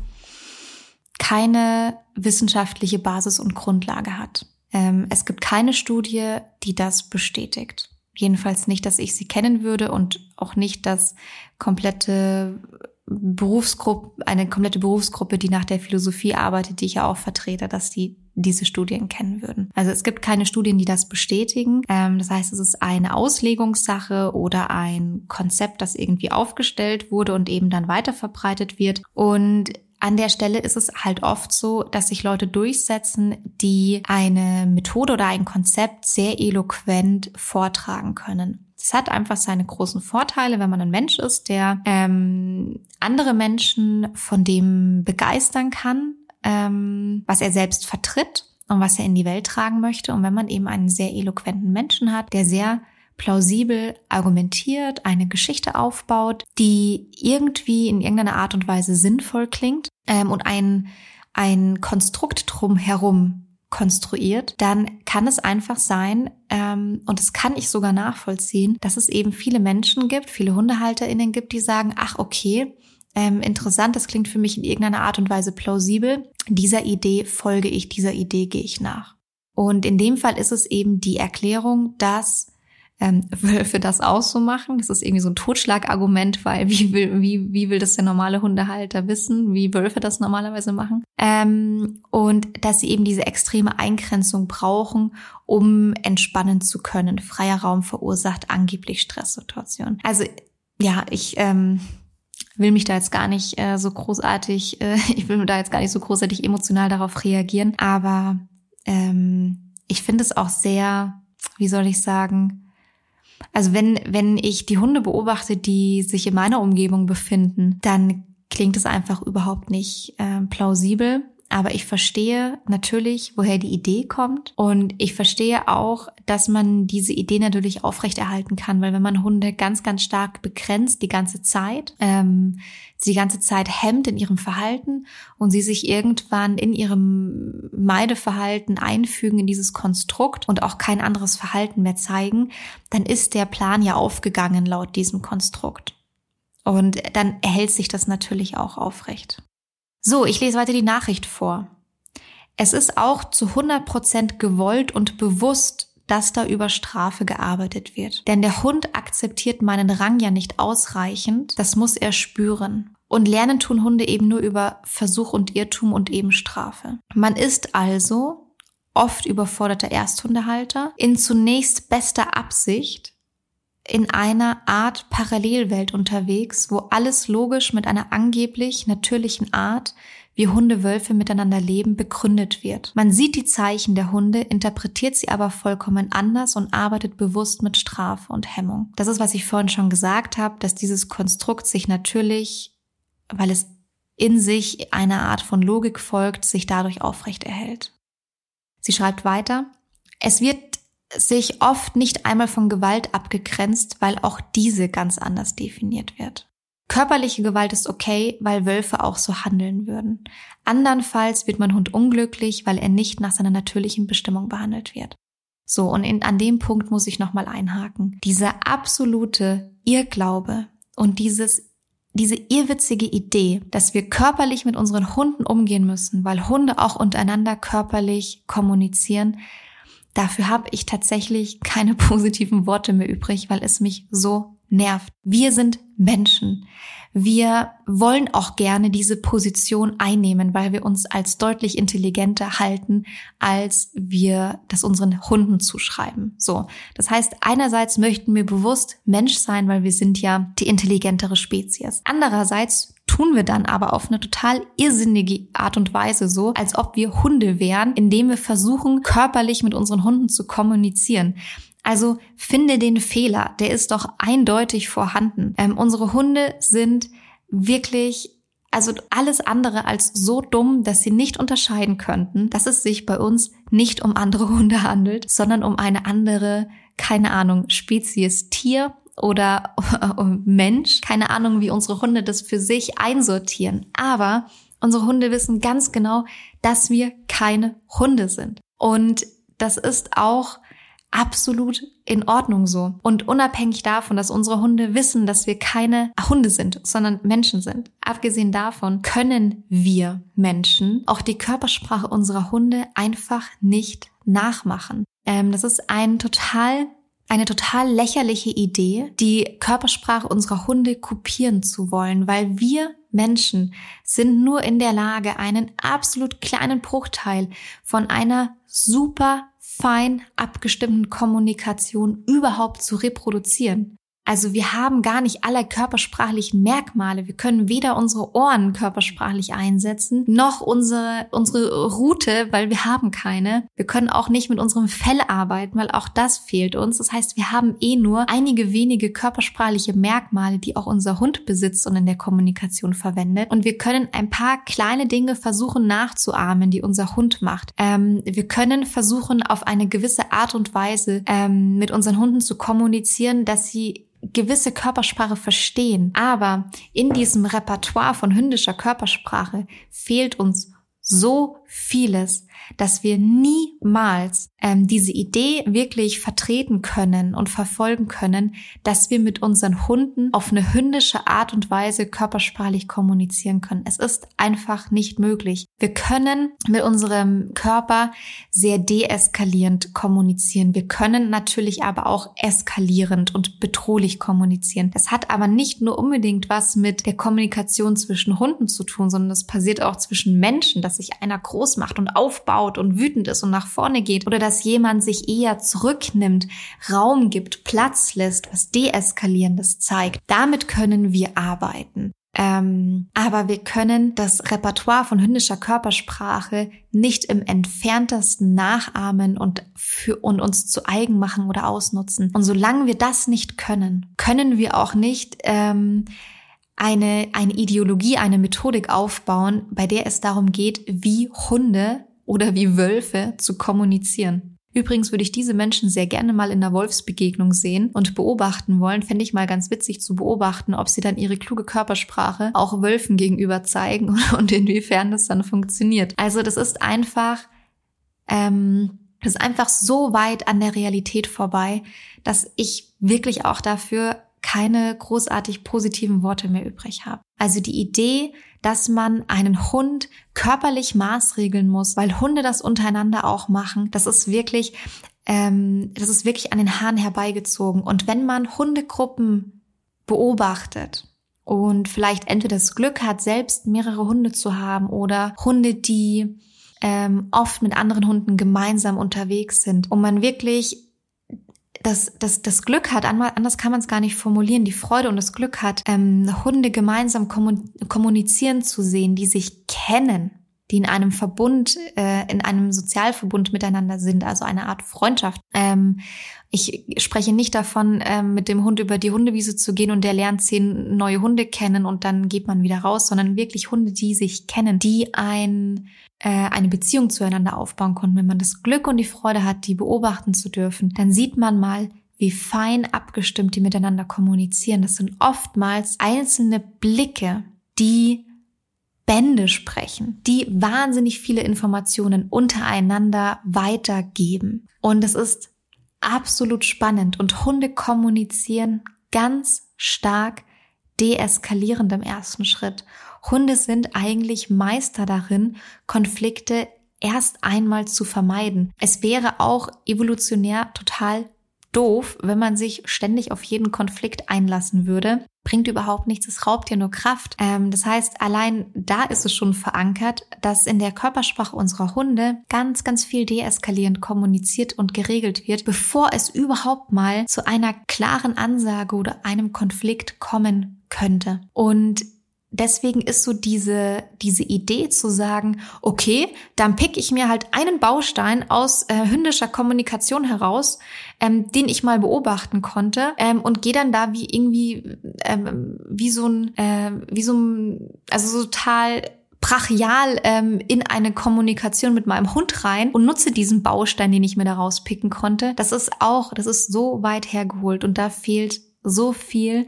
keine wissenschaftliche Basis und Grundlage hat. Ähm, es gibt keine Studie, die das bestätigt. Jedenfalls nicht, dass ich sie kennen würde und auch nicht, dass komplette Berufsgruppe, eine komplette Berufsgruppe, die nach der Philosophie arbeitet, die ich ja auch vertrete, dass die diese Studien kennen würden. Also es gibt keine Studien, die das bestätigen. Ähm, das heißt, es ist eine Auslegungssache oder ein Konzept, das irgendwie aufgestellt wurde und eben dann weiter verbreitet wird. Und an der Stelle ist es halt oft so, dass sich Leute durchsetzen, die eine Methode oder ein Konzept sehr eloquent vortragen können. Es hat einfach seine großen Vorteile, wenn man ein Mensch ist, der ähm, andere Menschen von dem begeistern kann, ähm, was er selbst vertritt und was er in die Welt tragen möchte. Und wenn man eben einen sehr eloquenten Menschen hat, der sehr plausibel argumentiert, eine Geschichte aufbaut, die irgendwie in irgendeiner Art und Weise sinnvoll klingt ähm, und ein, ein Konstrukt drumherum konstruiert, dann kann es einfach sein, ähm, und das kann ich sogar nachvollziehen, dass es eben viele Menschen gibt, viele HundehalterInnen gibt, die sagen, ach okay, ähm, interessant, das klingt für mich in irgendeiner Art und Weise plausibel. Dieser Idee folge ich, dieser Idee gehe ich nach. Und in dem Fall ist es eben die Erklärung, dass ähm, Wölfe das auch so machen. Das ist irgendwie so ein Totschlagargument, weil wie will, wie, wie will das der normale Hundehalter wissen, wie Wölfe das normalerweise machen? Ähm, und dass sie eben diese extreme Eingrenzung brauchen, um entspannen zu können. Freier Raum verursacht angeblich Stresssituationen. Also ja, ich ähm, will mich da jetzt gar nicht äh, so großartig, äh, ich will da jetzt gar nicht so großartig emotional darauf reagieren, aber ähm, ich finde es auch sehr, wie soll ich sagen, also wenn, wenn ich die Hunde beobachte, die sich in meiner Umgebung befinden, dann klingt es einfach überhaupt nicht äh, plausibel. Aber ich verstehe natürlich, woher die Idee kommt. Und ich verstehe auch, dass man diese Idee natürlich aufrechterhalten kann, weil wenn man Hunde ganz, ganz stark begrenzt die ganze Zeit, ähm, sie die ganze Zeit hemmt in ihrem Verhalten und sie sich irgendwann in ihrem Meideverhalten einfügen in dieses Konstrukt und auch kein anderes Verhalten mehr zeigen, dann ist der Plan ja aufgegangen laut diesem Konstrukt. Und dann erhält sich das natürlich auch aufrecht. So, ich lese weiter die Nachricht vor. Es ist auch zu 100 Prozent gewollt und bewusst, dass da über Strafe gearbeitet wird. Denn der Hund akzeptiert meinen Rang ja nicht ausreichend, das muss er spüren. Und lernen tun Hunde eben nur über Versuch und Irrtum und eben Strafe. Man ist also oft überforderter Ersthundehalter in zunächst bester Absicht in einer Art Parallelwelt unterwegs, wo alles logisch mit einer angeblich natürlichen Art, wie Hunde, Wölfe miteinander leben, begründet wird. Man sieht die Zeichen der Hunde, interpretiert sie aber vollkommen anders und arbeitet bewusst mit Strafe und Hemmung. Das ist, was ich vorhin schon gesagt habe, dass dieses Konstrukt sich natürlich, weil es in sich einer Art von Logik folgt, sich dadurch aufrecht erhält. Sie schreibt weiter, es wird sich oft nicht einmal von Gewalt abgegrenzt, weil auch diese ganz anders definiert wird. Körperliche Gewalt ist okay, weil Wölfe auch so handeln würden. Andernfalls wird mein Hund unglücklich, weil er nicht nach seiner natürlichen Bestimmung behandelt wird. So, und in, an dem Punkt muss ich nochmal einhaken. Dieser absolute Irrglaube und dieses, diese irrwitzige Idee, dass wir körperlich mit unseren Hunden umgehen müssen, weil Hunde auch untereinander körperlich kommunizieren, Dafür habe ich tatsächlich keine positiven Worte mehr übrig, weil es mich so nervt. Wir sind Menschen. Wir wollen auch gerne diese Position einnehmen, weil wir uns als deutlich intelligenter halten, als wir das unseren Hunden zuschreiben. So. Das heißt, einerseits möchten wir bewusst Mensch sein, weil wir sind ja die intelligentere Spezies. Andererseits tun wir dann aber auf eine total irrsinnige Art und Weise so, als ob wir Hunde wären, indem wir versuchen, körperlich mit unseren Hunden zu kommunizieren. Also finde den Fehler, der ist doch eindeutig vorhanden. Ähm, unsere Hunde sind wirklich also alles andere als so dumm, dass sie nicht unterscheiden könnten, dass es sich bei uns nicht um andere Hunde handelt, sondern um eine andere, keine Ahnung, Spezies Tier oder Mensch. Keine Ahnung, wie unsere Hunde das für sich einsortieren. Aber unsere Hunde wissen ganz genau, dass wir keine Hunde sind. Und das ist auch absolut in Ordnung so. Und unabhängig davon, dass unsere Hunde wissen, dass wir keine Hunde sind, sondern Menschen sind. Abgesehen davon können wir Menschen auch die Körpersprache unserer Hunde einfach nicht nachmachen. Ähm, das ist ein total eine total lächerliche Idee, die Körpersprache unserer Hunde kopieren zu wollen, weil wir Menschen sind nur in der Lage, einen absolut kleinen Bruchteil von einer super fein abgestimmten Kommunikation überhaupt zu reproduzieren. Also wir haben gar nicht alle körpersprachlichen Merkmale. Wir können weder unsere Ohren körpersprachlich einsetzen, noch unsere, unsere Route, weil wir haben keine. Wir können auch nicht mit unserem Fell arbeiten, weil auch das fehlt uns. Das heißt, wir haben eh nur einige wenige körpersprachliche Merkmale, die auch unser Hund besitzt und in der Kommunikation verwendet. Und wir können ein paar kleine Dinge versuchen nachzuahmen, die unser Hund macht. Ähm, wir können versuchen, auf eine gewisse Art und Weise ähm, mit unseren Hunden zu kommunizieren, dass sie gewisse Körpersprache verstehen. Aber in diesem Repertoire von hündischer Körpersprache fehlt uns so vieles, dass wir niemals ähm, diese Idee wirklich vertreten können und verfolgen können, dass wir mit unseren Hunden auf eine hündische Art und Weise körpersprachlich kommunizieren können. Es ist einfach nicht möglich. Wir können mit unserem Körper sehr deeskalierend kommunizieren. Wir können natürlich aber auch eskalierend und bedrohlich kommunizieren. Das hat aber nicht nur unbedingt was mit der Kommunikation zwischen Hunden zu tun, sondern das passiert auch zwischen Menschen, dass sich einer groß macht und aufbaut und wütend ist und nach vorne geht oder dass jemand sich eher zurücknimmt, Raum gibt, Platz lässt, was Deeskalierendes zeigt. Damit können wir arbeiten. Ähm, aber wir können das Repertoire von hündischer Körpersprache nicht im entferntesten nachahmen und für und uns zu eigen machen oder ausnutzen. Und solange wir das nicht können, können wir auch nicht ähm, eine, eine Ideologie, eine Methodik aufbauen, bei der es darum geht, wie Hunde oder wie Wölfe zu kommunizieren. Übrigens würde ich diese Menschen sehr gerne mal in der Wolfsbegegnung sehen und beobachten wollen. Fände ich mal ganz witzig zu beobachten, ob sie dann ihre kluge Körpersprache auch Wölfen gegenüber zeigen und inwiefern das dann funktioniert. Also das ist einfach, ähm, das ist einfach so weit an der Realität vorbei, dass ich wirklich auch dafür keine großartig positiven Worte mehr übrig habe. Also die Idee, dass man einen Hund körperlich maßregeln muss, weil Hunde das untereinander auch machen, das ist wirklich, ähm, das ist wirklich an den Haaren herbeigezogen. Und wenn man Hundegruppen beobachtet und vielleicht entweder das Glück hat, selbst mehrere Hunde zu haben oder Hunde, die ähm, oft mit anderen Hunden gemeinsam unterwegs sind und man wirklich das, das, das Glück hat, anders kann man es gar nicht formulieren, die Freude und das Glück hat, ähm, Hunde gemeinsam kommunizieren zu sehen, die sich kennen, die in einem Verbund, äh, in einem Sozialverbund miteinander sind, also eine Art Freundschaft. Ähm, ich spreche nicht davon, ähm, mit dem Hund über die Hundewiese zu gehen und der lernt zehn neue Hunde kennen und dann geht man wieder raus, sondern wirklich Hunde, die sich kennen, die ein äh, eine Beziehung zueinander aufbauen konnten, wenn man das Glück und die Freude hat, die beobachten zu dürfen, dann sieht man mal, wie fein abgestimmt die miteinander kommunizieren. Das sind oftmals einzelne Blicke, die Bände sprechen, die wahnsinnig viele Informationen untereinander weitergeben. Und es ist absolut spannend und Hunde kommunizieren ganz stark deeskalierend im ersten Schritt. Hunde sind eigentlich Meister darin, Konflikte erst einmal zu vermeiden. Es wäre auch evolutionär total doof, wenn man sich ständig auf jeden Konflikt einlassen würde. Bringt überhaupt nichts, es raubt ja nur Kraft. Ähm, das heißt, allein da ist es schon verankert, dass in der Körpersprache unserer Hunde ganz, ganz viel deeskalierend kommuniziert und geregelt wird, bevor es überhaupt mal zu einer klaren Ansage oder einem Konflikt kommen könnte. Und deswegen ist so diese, diese Idee zu sagen, okay, dann pick ich mir halt einen Baustein aus äh, hündischer Kommunikation heraus, ähm, den ich mal beobachten konnte ähm, und gehe dann da wie irgendwie, ähm, wie so ein, äh, wie so ein, also so total brachial ähm, in eine Kommunikation mit meinem Hund rein und nutze diesen Baustein, den ich mir da rauspicken konnte. Das ist auch, das ist so weit hergeholt und da fehlt so viel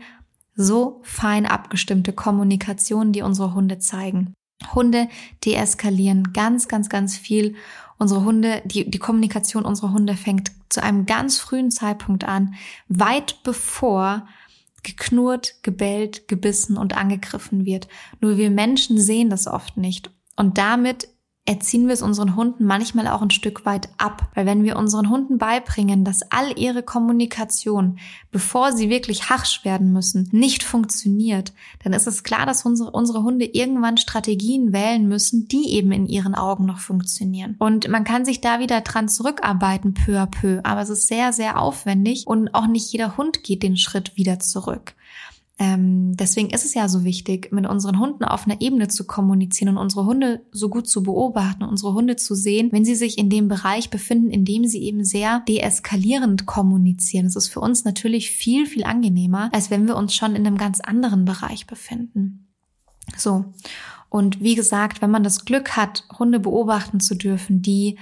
so fein abgestimmte Kommunikation, die unsere Hunde zeigen. Hunde deeskalieren ganz, ganz, ganz viel. Unsere Hunde, die, die Kommunikation unserer Hunde fängt zu einem ganz frühen Zeitpunkt an, weit bevor geknurrt, gebellt, gebissen und angegriffen wird. Nur wir Menschen sehen das oft nicht. Und damit erziehen wir es unseren Hunden manchmal auch ein Stück weit ab. Weil wenn wir unseren Hunden beibringen, dass all ihre Kommunikation, bevor sie wirklich harsch werden müssen, nicht funktioniert, dann ist es klar, dass unsere, unsere Hunde irgendwann Strategien wählen müssen, die eben in ihren Augen noch funktionieren. Und man kann sich da wieder dran zurückarbeiten, peu à peu. Aber es ist sehr, sehr aufwendig und auch nicht jeder Hund geht den Schritt wieder zurück. Ähm, deswegen ist es ja so wichtig, mit unseren Hunden auf einer Ebene zu kommunizieren und unsere Hunde so gut zu beobachten, unsere Hunde zu sehen, wenn sie sich in dem Bereich befinden, in dem sie eben sehr deeskalierend kommunizieren. Es ist für uns natürlich viel, viel angenehmer, als wenn wir uns schon in einem ganz anderen Bereich befinden. So. Und wie gesagt, wenn man das Glück hat, Hunde beobachten zu dürfen, die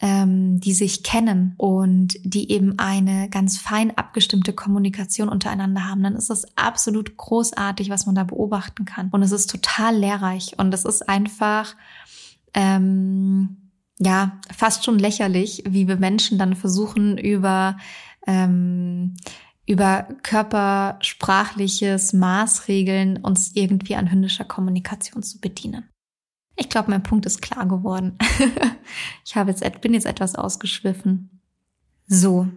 ähm, die sich kennen und die eben eine ganz fein abgestimmte Kommunikation untereinander haben, dann ist es absolut großartig, was man da beobachten kann. Und es ist total lehrreich und es ist einfach, ähm, ja, fast schon lächerlich, wie wir Menschen dann versuchen, über, ähm, über körpersprachliches Maßregeln uns irgendwie an hündischer Kommunikation zu bedienen. Ich glaube, mein Punkt ist klar geworden. ich habe jetzt, bin jetzt etwas ausgeschwiffen. So.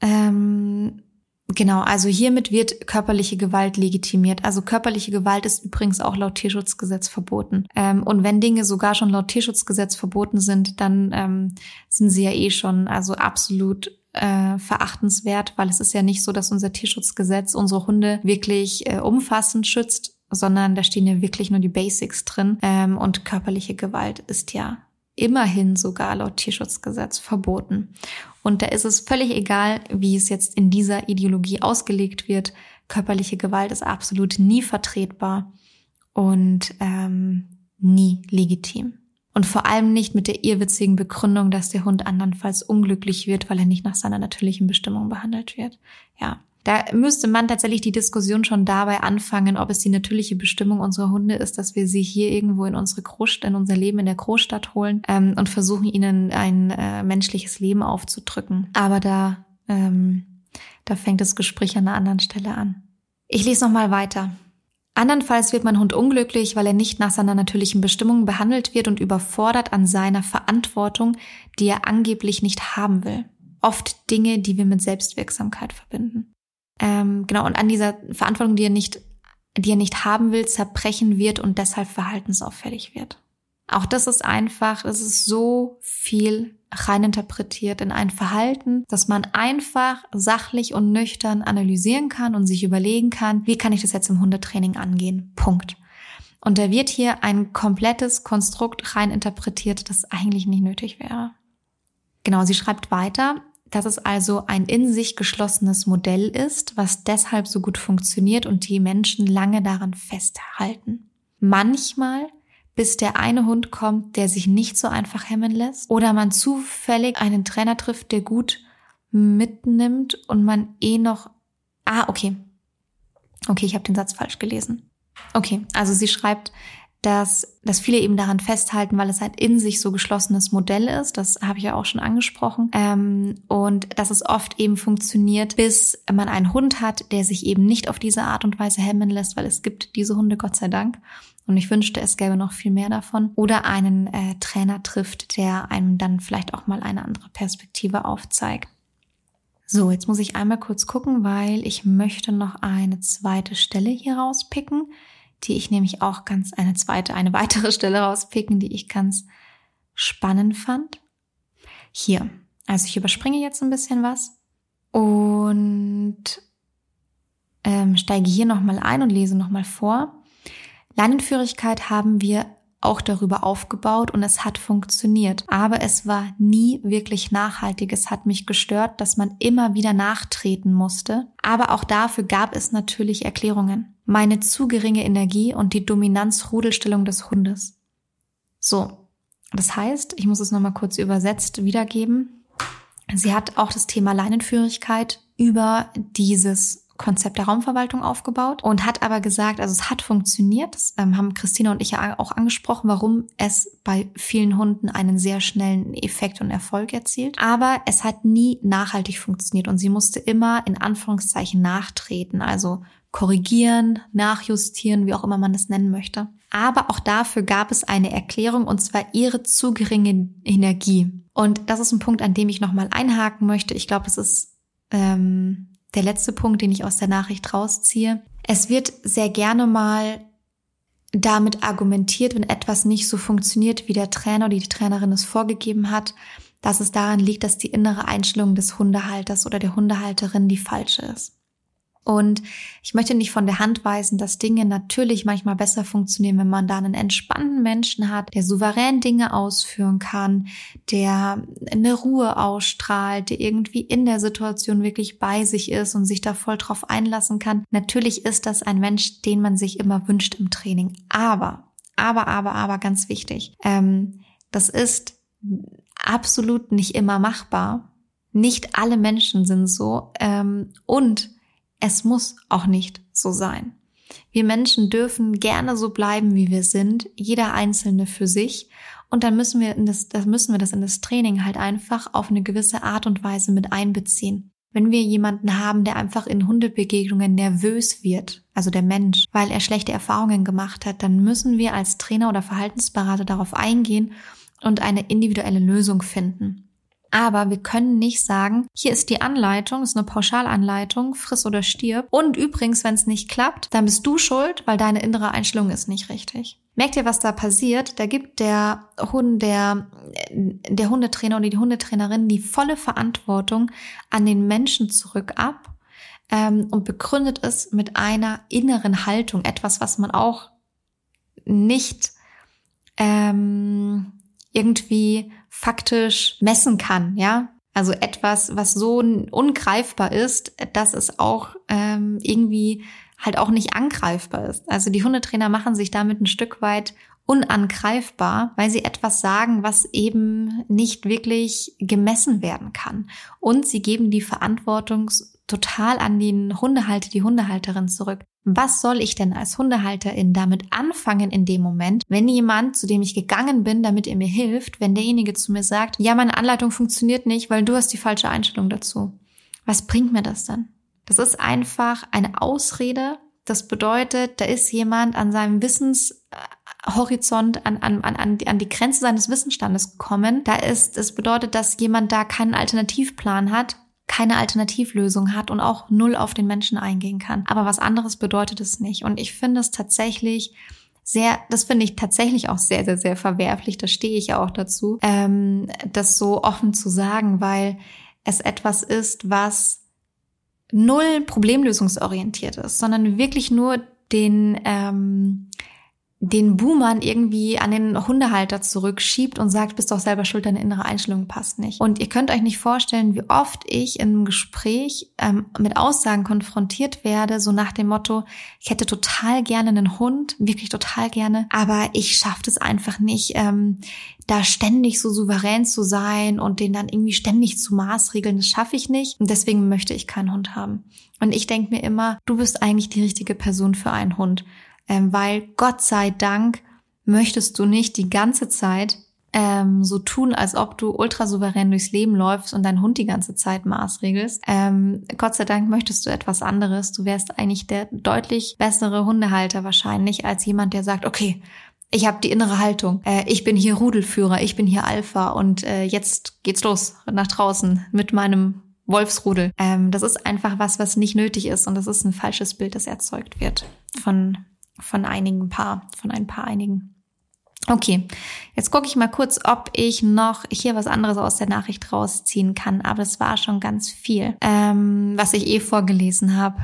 Ähm, genau, also hiermit wird körperliche Gewalt legitimiert. Also körperliche Gewalt ist übrigens auch laut Tierschutzgesetz verboten. Ähm, und wenn Dinge sogar schon laut Tierschutzgesetz verboten sind, dann ähm, sind sie ja eh schon also absolut äh, verachtenswert, weil es ist ja nicht so, dass unser Tierschutzgesetz unsere Hunde wirklich äh, umfassend schützt, sondern da stehen ja wirklich nur die Basics drin. Ähm, und körperliche Gewalt ist ja immerhin sogar laut Tierschutzgesetz verboten. Und da ist es völlig egal, wie es jetzt in dieser Ideologie ausgelegt wird. Körperliche Gewalt ist absolut nie vertretbar und ähm, nie legitim. Und vor allem nicht mit der irrwitzigen Begründung, dass der Hund andernfalls unglücklich wird, weil er nicht nach seiner natürlichen Bestimmung behandelt wird. Ja, da müsste man tatsächlich die Diskussion schon dabei anfangen, ob es die natürliche Bestimmung unserer Hunde ist, dass wir sie hier irgendwo in unsere Großstadt, in unser Leben in der Großstadt holen ähm, und versuchen ihnen ein äh, menschliches Leben aufzudrücken. Aber da, ähm, da fängt das Gespräch an einer anderen Stelle an. Ich lese noch mal weiter. Andernfalls wird mein Hund unglücklich, weil er nicht nach seiner natürlichen Bestimmung behandelt wird und überfordert an seiner Verantwortung, die er angeblich nicht haben will. Oft Dinge, die wir mit Selbstwirksamkeit verbinden. Ähm, genau, und an dieser Verantwortung, die er nicht, die er nicht haben will, zerbrechen wird und deshalb verhaltensauffällig wird. Auch das ist einfach, es ist so viel reininterpretiert in ein Verhalten, dass man einfach sachlich und nüchtern analysieren kann und sich überlegen kann, wie kann ich das jetzt im Hundetraining angehen? Punkt. Und da wird hier ein komplettes Konstrukt reininterpretiert, das eigentlich nicht nötig wäre. Genau, sie schreibt weiter, dass es also ein in sich geschlossenes Modell ist, was deshalb so gut funktioniert und die Menschen lange daran festhalten. Manchmal bis der eine Hund kommt, der sich nicht so einfach hemmen lässt oder man zufällig einen Trainer trifft, der gut mitnimmt und man eh noch Ah, okay. Okay, ich habe den Satz falsch gelesen. Okay, also sie schreibt, dass, dass viele eben daran festhalten, weil es halt in sich so geschlossenes Modell ist. Das habe ich ja auch schon angesprochen. Ähm, und dass es oft eben funktioniert, bis man einen Hund hat, der sich eben nicht auf diese Art und Weise hemmen lässt, weil es gibt diese Hunde, Gott sei Dank. Und ich wünschte, es gäbe noch viel mehr davon. Oder einen äh, Trainer trifft, der einem dann vielleicht auch mal eine andere Perspektive aufzeigt. So, jetzt muss ich einmal kurz gucken, weil ich möchte noch eine zweite Stelle hier rauspicken die ich nämlich auch ganz eine zweite, eine weitere Stelle rauspicken, die ich ganz spannend fand. Hier. Also ich überspringe jetzt ein bisschen was und ähm, steige hier nochmal ein und lese nochmal vor. Leinenführigkeit haben wir auch darüber aufgebaut und es hat funktioniert. Aber es war nie wirklich nachhaltig. Es hat mich gestört, dass man immer wieder nachtreten musste. Aber auch dafür gab es natürlich Erklärungen. Meine zu geringe Energie und die Dominanz-Rudelstellung des Hundes. So. Das heißt, ich muss es nochmal kurz übersetzt wiedergeben. Sie hat auch das Thema Leinenführigkeit über dieses Konzept der Raumverwaltung aufgebaut und hat aber gesagt, also es hat funktioniert. Das ähm, haben Christina und ich ja auch angesprochen, warum es bei vielen Hunden einen sehr schnellen Effekt und Erfolg erzielt. Aber es hat nie nachhaltig funktioniert und sie musste immer in Anführungszeichen nachtreten, also korrigieren, nachjustieren, wie auch immer man das nennen möchte. Aber auch dafür gab es eine Erklärung und zwar ihre zu geringe Energie. Und das ist ein Punkt, an dem ich nochmal einhaken möchte. Ich glaube, es ist ähm, der letzte Punkt, den ich aus der Nachricht rausziehe. Es wird sehr gerne mal damit argumentiert, wenn etwas nicht so funktioniert, wie der Trainer oder die Trainerin es vorgegeben hat, dass es daran liegt, dass die innere Einstellung des Hundehalters oder der Hundehalterin die falsche ist. Und ich möchte nicht von der Hand weisen, dass Dinge natürlich manchmal besser funktionieren, wenn man da einen entspannten Menschen hat, der souverän Dinge ausführen kann, der eine Ruhe ausstrahlt, der irgendwie in der Situation wirklich bei sich ist und sich da voll drauf einlassen kann. Natürlich ist das ein Mensch, den man sich immer wünscht im Training. Aber, aber, aber, aber ganz wichtig, ähm, das ist absolut nicht immer machbar. Nicht alle Menschen sind so. Ähm, und es muss auch nicht so sein. Wir Menschen dürfen gerne so bleiben, wie wir sind, jeder Einzelne für sich. Und dann müssen wir in das, das müssen wir das in das Training halt einfach auf eine gewisse Art und Weise mit einbeziehen. Wenn wir jemanden haben, der einfach in Hundebegegnungen nervös wird, also der Mensch, weil er schlechte Erfahrungen gemacht hat, dann müssen wir als Trainer oder Verhaltensberater darauf eingehen und eine individuelle Lösung finden. Aber wir können nicht sagen, hier ist die Anleitung, ist eine Pauschalanleitung, friss oder stirb. Und übrigens, wenn es nicht klappt, dann bist du schuld, weil deine innere Einstellung ist nicht richtig. Merkt ihr, was da passiert? Da gibt der Hund, der, der Hundetrainer oder die Hundetrainerin die volle Verantwortung an den Menschen zurück ab ähm, und begründet es mit einer inneren Haltung. Etwas, was man auch nicht ähm, irgendwie faktisch messen kann, ja. Also etwas, was so ungreifbar ist, dass es auch ähm, irgendwie halt auch nicht angreifbar ist. Also die Hundetrainer machen sich damit ein Stück weit unangreifbar, weil sie etwas sagen, was eben nicht wirklich gemessen werden kann. Und sie geben die Verantwortung total an den Hundehalter, die Hundehalterin zurück. Was soll ich denn als Hundehalterin damit anfangen in dem Moment, wenn jemand, zu dem ich gegangen bin, damit er mir hilft, wenn derjenige zu mir sagt, ja, meine Anleitung funktioniert nicht, weil du hast die falsche Einstellung dazu. Was bringt mir das dann? Das ist einfach eine Ausrede. Das bedeutet, da ist jemand an seinem Wissenshorizont, an, an, an, an die Grenze seines Wissensstandes gekommen. Da ist, es bedeutet, dass jemand da keinen Alternativplan hat, keine Alternativlösung hat und auch null auf den Menschen eingehen kann. Aber was anderes bedeutet es nicht. Und ich finde es tatsächlich sehr, das finde ich tatsächlich auch sehr, sehr, sehr verwerflich. Da stehe ich ja auch dazu, ähm, das so offen zu sagen, weil es etwas ist, was null problemlösungsorientiert ist, sondern wirklich nur den ähm, den Boomern irgendwie an den Hundehalter zurückschiebt und sagt, bist doch selber schuld, deine innere Einstellung passt nicht. Und ihr könnt euch nicht vorstellen, wie oft ich in einem Gespräch ähm, mit Aussagen konfrontiert werde, so nach dem Motto, ich hätte total gerne einen Hund, wirklich total gerne, aber ich schaffe es einfach nicht, ähm, da ständig so souverän zu sein und den dann irgendwie ständig zu maßregeln, das schaffe ich nicht. Und deswegen möchte ich keinen Hund haben. Und ich denke mir immer, du bist eigentlich die richtige Person für einen Hund weil Gott sei Dank möchtest du nicht die ganze Zeit ähm, so tun, als ob du ultra souverän durchs Leben läufst und deinen Hund die ganze Zeit maßregelst. Ähm, Gott sei Dank möchtest du etwas anderes. Du wärst eigentlich der deutlich bessere Hundehalter wahrscheinlich als jemand, der sagt, okay, ich habe die innere Haltung. Äh, ich bin hier Rudelführer, ich bin hier Alpha und äh, jetzt geht's los nach draußen mit meinem Wolfsrudel. Ähm, das ist einfach was, was nicht nötig ist und das ist ein falsches Bild, das erzeugt wird von von einigen paar, von ein paar einigen. Okay, jetzt gucke ich mal kurz, ob ich noch hier was anderes aus der Nachricht rausziehen kann. Aber es war schon ganz viel, ähm, was ich eh vorgelesen habe.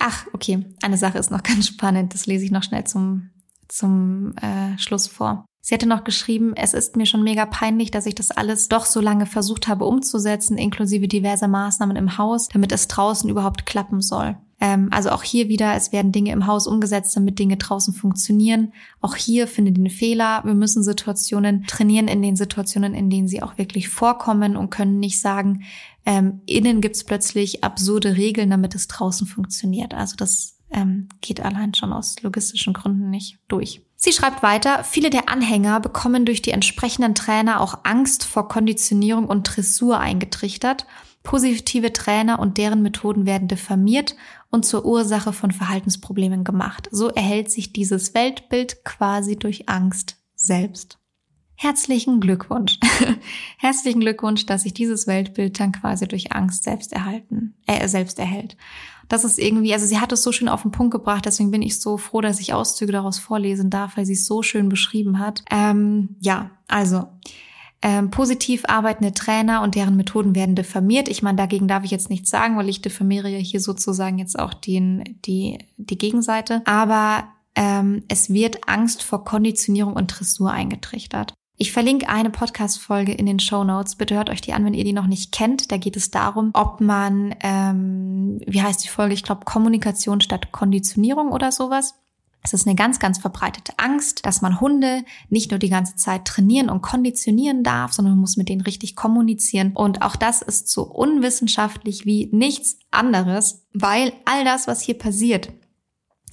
Ach, okay, eine Sache ist noch ganz spannend. Das lese ich noch schnell zum, zum äh, Schluss vor. Sie hatte noch geschrieben, es ist mir schon mega peinlich, dass ich das alles doch so lange versucht habe umzusetzen, inklusive diverser Maßnahmen im Haus, damit es draußen überhaupt klappen soll. Ähm, also auch hier wieder, es werden Dinge im Haus umgesetzt, damit Dinge draußen funktionieren. Auch hier findet den Fehler. Wir müssen Situationen trainieren in den Situationen, in denen sie auch wirklich vorkommen und können nicht sagen, ähm, innen gibt's plötzlich absurde Regeln, damit es draußen funktioniert. Also das ähm, geht allein schon aus logistischen Gründen nicht durch. Sie schreibt weiter, viele der Anhänger bekommen durch die entsprechenden Trainer auch Angst vor Konditionierung und Dressur eingetrichtert. Positive Trainer und deren Methoden werden diffamiert und zur Ursache von Verhaltensproblemen gemacht. So erhält sich dieses Weltbild quasi durch Angst selbst. Herzlichen Glückwunsch. Herzlichen Glückwunsch, dass sich dieses Weltbild dann quasi durch Angst selbst erhalten, äh, selbst erhält. Das ist irgendwie, also sie hat es so schön auf den Punkt gebracht, deswegen bin ich so froh, dass ich Auszüge daraus vorlesen darf, weil sie es so schön beschrieben hat. Ähm, ja, also ähm, positiv arbeitende Trainer und deren Methoden werden diffamiert. Ich meine, dagegen darf ich jetzt nichts sagen, weil ich diffamiere hier sozusagen jetzt auch den, die, die Gegenseite. Aber ähm, es wird Angst vor Konditionierung und Dressur eingetrichtert. Ich verlinke eine Podcast-Folge in den Show Notes. Bitte hört euch die an, wenn ihr die noch nicht kennt. Da geht es darum, ob man, ähm, wie heißt die Folge? Ich glaube, Kommunikation statt Konditionierung oder sowas. Es ist eine ganz, ganz verbreitete Angst, dass man Hunde nicht nur die ganze Zeit trainieren und konditionieren darf, sondern man muss mit denen richtig kommunizieren. Und auch das ist so unwissenschaftlich wie nichts anderes, weil all das, was hier passiert,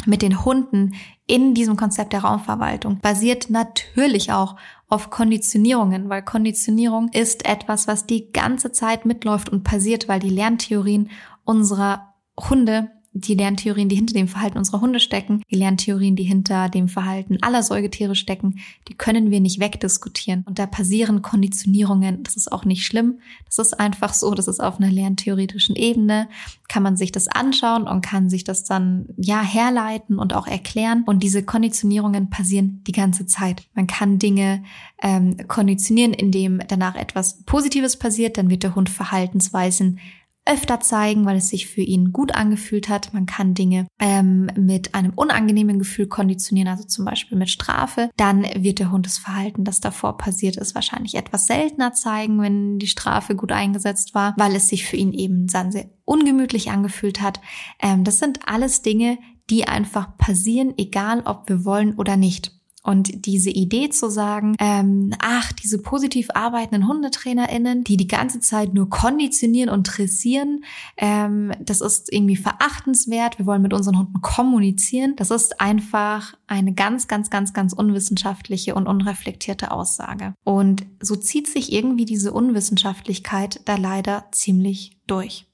mit den Hunden in diesem Konzept der Raumverwaltung basiert natürlich auch auf Konditionierungen, weil Konditionierung ist etwas, was die ganze Zeit mitläuft und passiert, weil die Lerntheorien unserer Hunde die Lerntheorien, die hinter dem Verhalten unserer Hunde stecken, die Lerntheorien, die hinter dem Verhalten aller Säugetiere stecken, die können wir nicht wegdiskutieren. Und da passieren Konditionierungen. Das ist auch nicht schlimm. Das ist einfach so. Das ist auf einer lerntheoretischen Ebene. Kann man sich das anschauen und kann sich das dann, ja, herleiten und auch erklären. Und diese Konditionierungen passieren die ganze Zeit. Man kann Dinge ähm, konditionieren, indem danach etwas Positives passiert. Dann wird der Hund Verhaltensweisen öfter zeigen, weil es sich für ihn gut angefühlt hat. Man kann Dinge ähm, mit einem unangenehmen Gefühl konditionieren, also zum Beispiel mit Strafe. Dann wird der Hund das Verhalten, das davor passiert ist, wahrscheinlich etwas seltener zeigen, wenn die Strafe gut eingesetzt war, weil es sich für ihn eben dann sehr ungemütlich angefühlt hat. Ähm, das sind alles Dinge, die einfach passieren, egal ob wir wollen oder nicht. Und diese Idee zu sagen, ähm, ach, diese positiv arbeitenden HundetrainerInnen, die die ganze Zeit nur konditionieren und dressieren, ähm, das ist irgendwie verachtenswert. Wir wollen mit unseren Hunden kommunizieren. Das ist einfach eine ganz, ganz, ganz, ganz unwissenschaftliche und unreflektierte Aussage. Und so zieht sich irgendwie diese Unwissenschaftlichkeit da leider ziemlich durch.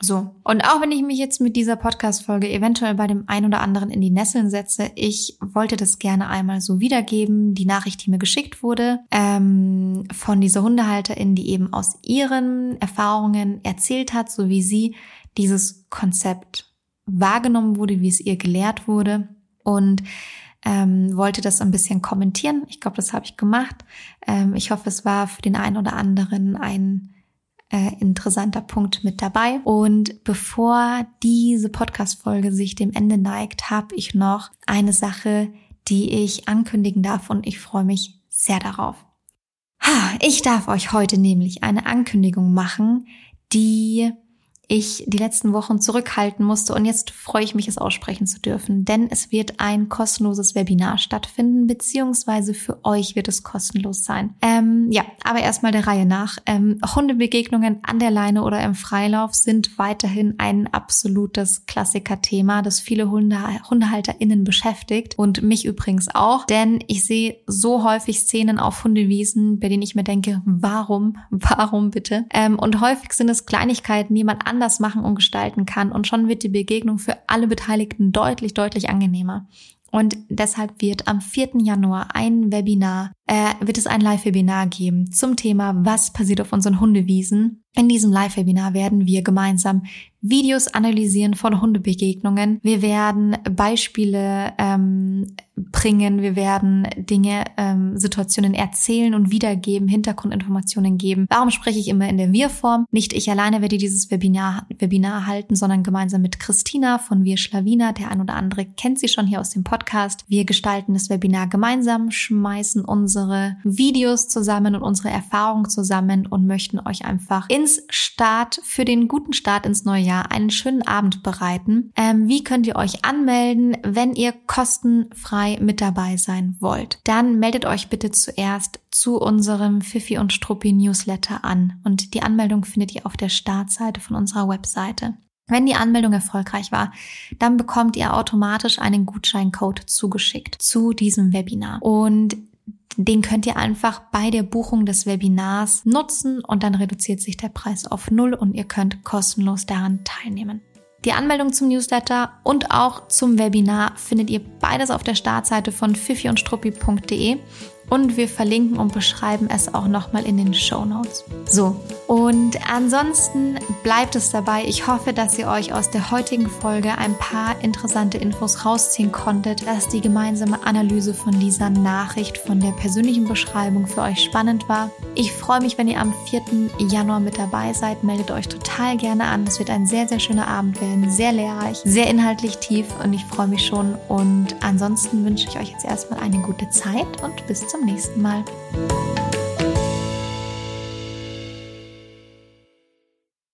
So. Und auch wenn ich mich jetzt mit dieser Podcast-Folge eventuell bei dem einen oder anderen in die Nesseln setze, ich wollte das gerne einmal so wiedergeben. Die Nachricht, die mir geschickt wurde, ähm, von dieser Hundehalterin, die eben aus ihren Erfahrungen erzählt hat, so wie sie dieses Konzept wahrgenommen wurde, wie es ihr gelehrt wurde. Und ähm, wollte das ein bisschen kommentieren. Ich glaube, das habe ich gemacht. Ähm, ich hoffe, es war für den einen oder anderen ein äh, interessanter Punkt mit dabei. Und bevor diese Podcast-Folge sich dem Ende neigt, habe ich noch eine Sache, die ich ankündigen darf und ich freue mich sehr darauf. Ich darf euch heute nämlich eine Ankündigung machen, die ich die letzten Wochen zurückhalten musste und jetzt freue ich mich, es aussprechen zu dürfen, denn es wird ein kostenloses Webinar stattfinden, beziehungsweise für euch wird es kostenlos sein. Ähm, ja, aber erstmal der Reihe nach. Ähm, Hundebegegnungen an der Leine oder im Freilauf sind weiterhin ein absolutes Klassiker-Thema, das viele Hunde, HundehalterInnen beschäftigt und mich übrigens auch, denn ich sehe so häufig Szenen auf Hundewiesen, bei denen ich mir denke, warum, warum bitte? Ähm, und häufig sind es Kleinigkeiten, die man anders machen und gestalten kann. Und schon wird die Begegnung für alle Beteiligten deutlich, deutlich angenehmer. Und deshalb wird am 4. Januar ein Webinar, äh, wird es ein Live-Webinar geben zum Thema, was passiert auf unseren Hundewiesen. In diesem Live-Webinar werden wir gemeinsam Videos analysieren von Hundebegegnungen. Wir werden Beispiele ähm, bringen. Wir werden Dinge, ähm, Situationen erzählen und wiedergeben, Hintergrundinformationen geben. Warum spreche ich immer in der Wir-Form? Nicht ich alleine werde dieses Webinar, Webinar halten, sondern gemeinsam mit Christina von Wir Schlawiner. Der ein oder andere kennt sie schon hier aus dem Podcast. Wir gestalten das Webinar gemeinsam, schmeißen unsere Videos zusammen und unsere Erfahrungen zusammen und möchten euch einfach ins Start, für den guten Start ins neue Jahr einen schönen Abend bereiten. Ähm, wie könnt ihr euch anmelden, wenn ihr kostenfrei mit dabei sein wollt? Dann meldet euch bitte zuerst zu unserem Fifi und Struppi Newsletter an und die Anmeldung findet ihr auf der Startseite von unserer Webseite. Wenn die Anmeldung erfolgreich war, dann bekommt ihr automatisch einen Gutscheincode zugeschickt zu diesem Webinar. Und den könnt ihr einfach bei der Buchung des Webinars nutzen und dann reduziert sich der Preis auf Null und ihr könnt kostenlos daran teilnehmen. Die Anmeldung zum Newsletter und auch zum Webinar findet ihr beides auf der Startseite von fifiundstruppi.de und wir verlinken und beschreiben es auch nochmal in den Show Notes. So, und ansonsten bleibt es dabei. Ich hoffe, dass ihr euch aus der heutigen Folge ein paar interessante Infos rausziehen konntet, dass die gemeinsame Analyse von dieser Nachricht, von der persönlichen Beschreibung für euch spannend war. Ich freue mich, wenn ihr am 4. Januar mit dabei seid. Meldet euch total gerne an. Es wird ein sehr, sehr schöner Abend werden, sehr lehrreich, sehr inhaltlich tief und ich freue mich schon. Und ansonsten wünsche ich euch jetzt erstmal eine gute Zeit und bis zum zum nächsten Mal.